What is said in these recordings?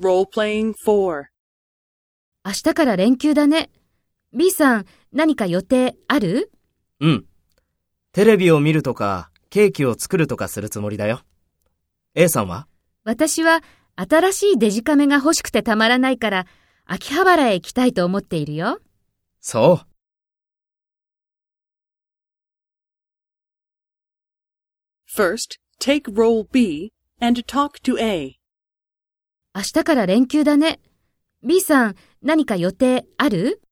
Role-playing 4. 明日から連休だね。B さん、何か予定ある？うん。テレビを見るとか、ケーキを作るとかするつもりだよ。A さんは？私は新しいデジカメが欲しくてたまらないから、秋葉原へ行きたいと思っているよ。そう。First, take role B and talk to A. 明日から連休だね。B さん、何か予定ある？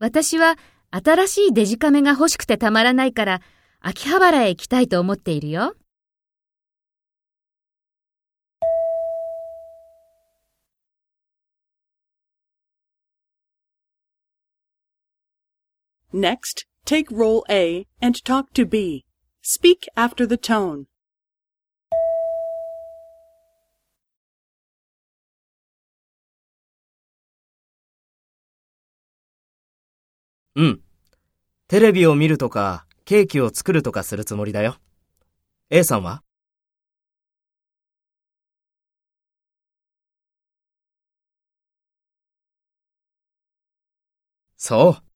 私は新しいデジカメが欲しくてたまらないから、秋葉原へ行きたいと思っているよ。Next, take role A and talk to B. Speak after the tone. うん。テレビを見るとか、ケーキを作るとかするつもりだよ。A さんはそう。